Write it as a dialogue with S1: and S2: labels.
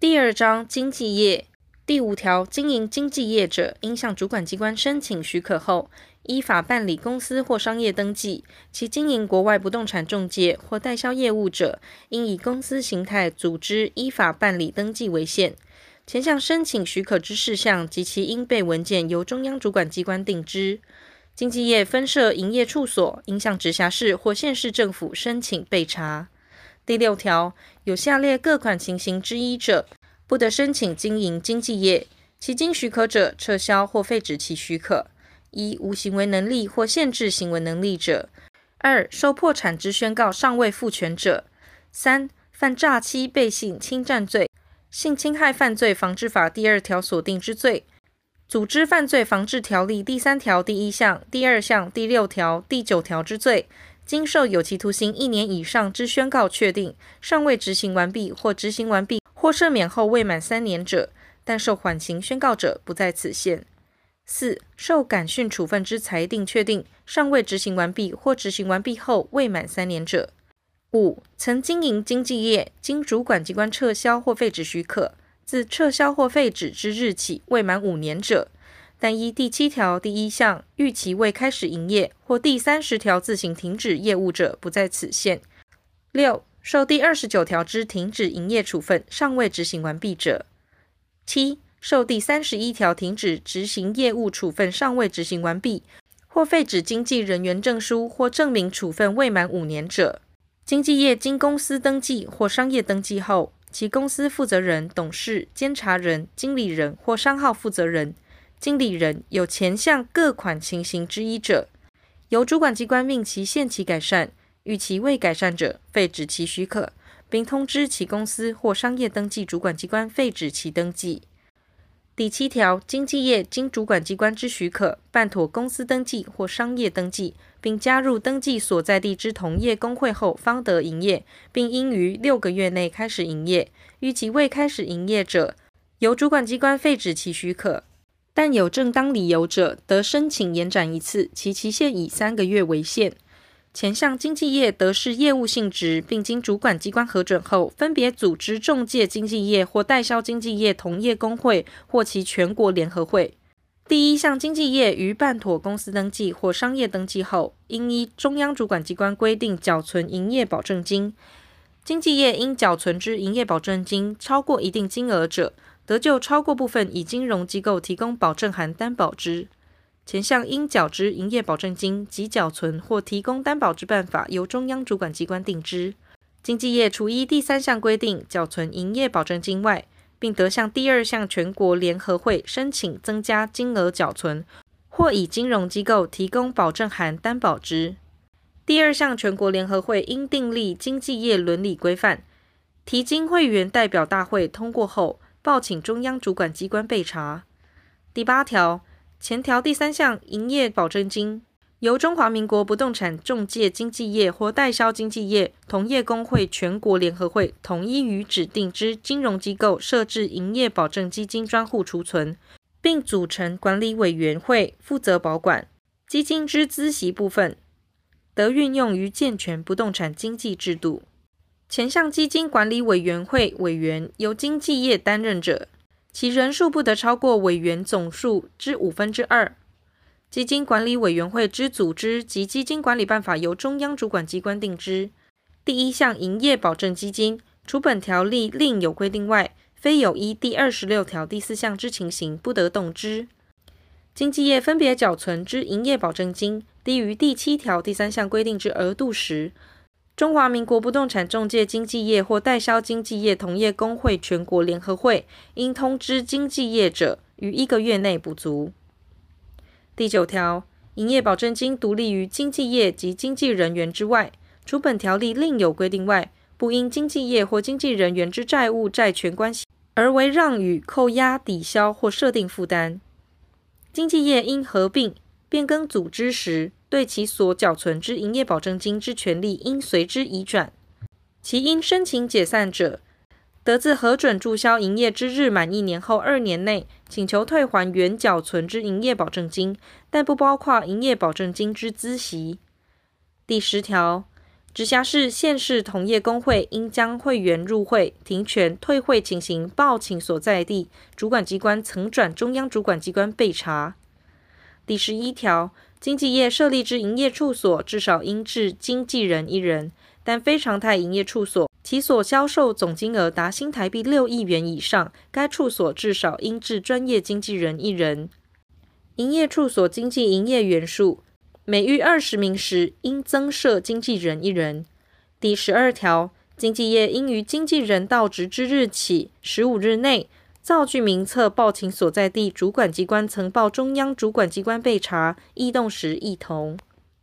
S1: 第二章经济业第五条，经营经济业者，应向主管机关申请许可后，依法办理公司或商业登记。其经营国外不动产中介或代销业务者，应以公司形态组织依法办理登记为限。前项申请许可之事项及其应备文件，由中央主管机关定之。经济业分设营业处所，应向直辖市或县市政府申请备查。第六条，有下列各款情形之一者，不得申请经营经纪业。其经许可者，撤销或废止其许可。一、无行为能力或限制行为能力者；二、受破产之宣告尚未复权者；三、犯诈欺、背信、侵占罪、性侵害犯罪防治法第二条所定之罪。组织犯罪防治条例第三条第一项、第二项、第六条、第九条之罪，经受有期徒刑一年以上之宣告确定，尚未执行完毕或执行完毕或赦免后未满三年者，但受缓刑宣告者不在此限。四、受感训处分之裁定确定，尚未执行完毕或执行完毕后未满三年者。五、曾经营经济业，经主管机关撤销或废止许可。自撤销或废止之日起未满五年者，但依第七条第一项逾期未开始营业或第三十条自行停止业务者，不在此限。六、受第二十九条之停止营业处分尚未执行完毕者。七、受第三十一条停止执行业务处分尚未执行完毕，或废止经纪人员证书或证明处分未满五年者。经纪业经公司登记或商业登记后，其公司负责人、董事、监察人、经理人或商号负责人、经理人有前项各款情形之一者，由主管机关命其限期改善，逾期未改善者，废止其许可，并通知其公司或商业登记主管机关废止其登记。第七条，经纪业经主管机关之许可，办妥公司登记或商业登记。并加入登记所在地之同业公会后，方得营业，并应于六个月内开始营业。逾期未开始营业者，由主管机关废止其许可。但有正当理由者，得申请延展一次，其期限以三个月为限。前项经纪业得视业务性质，并经主管机关核准后，分别组织中介经纪业或代销经纪业同业公会或其全国联合会。第一项经纪业于办妥公司登记或商业登记后，应依中央主管机关规定缴存营业保证金。经纪业应缴存之营业保证金超过一定金额者，得就超过部分以金融机构提供保证函担保之。前项应缴之营业保证金及缴存或提供担保之办法，由中央主管机关定之。经纪业除依第三项规定缴存营业保证金外，并得向第二项全国联合会申请增加金额缴存，或以金融机构提供保证函担保之。第二项全国联合会应订立经纪业伦理规范，提经会员代表大会通过后，报请中央主管机关备查。第八条前条第三项营业保证金。由中华民国不动产中介经纪业或代销经纪业同业公会全国联合会统一于指定之金融机构设置营业保证基金专户储存，并组成管理委员会负责保管基金之孳息部分，得运用于健全不动产经纪制度。前项基金管理委员会委员由经纪业担任者，其人数不得超过委员总数之五分之二。基金管理委员会之组织及基金管理办法由中央主管机关定之。第一项营业保证基金，除本条例另有规定外，非有依第二十六条第四项之情形，不得动之。经纪业分别缴存之营业保证金低于第七条第三项规定之额度时，中华民国不动产中介经纪业或代销经纪业同业公会全国联合会应通知经纪业者，于一个月内补足。第九条，营业保证金独立于经纪业及经纪人员之外，除本条例另有规定外，不因经纪业或经纪人员之债务债权关系而为让与、扣押、抵销或设定负担。经纪业因合并、变更组织时，对其所缴存之营业保证金之权利应随之移转。其因申请解散者，得自核准注销营业之日满一年后二年内，请求退还原缴存之营业保证金，但不包括营业保证金之孳息。第十条，直辖市、县市同业公会应将会员入会、停权、退会情形报请所在地主管机关，曾转中央主管机关备查。第十一条，经纪业设立之营业处所，至少应置经纪人一人，但非常态营业处所，其所销售总金额达新台币六亿元以上，该处所至少应置专业经纪人一人。营业处所经济营业员数，每逾二十名时，应增设经纪人一人。第十二条，经纪业应于经纪人到职之日起十五日内，造具名册报请所在地主管机关曾报中央主管机关备查，异动时，异同。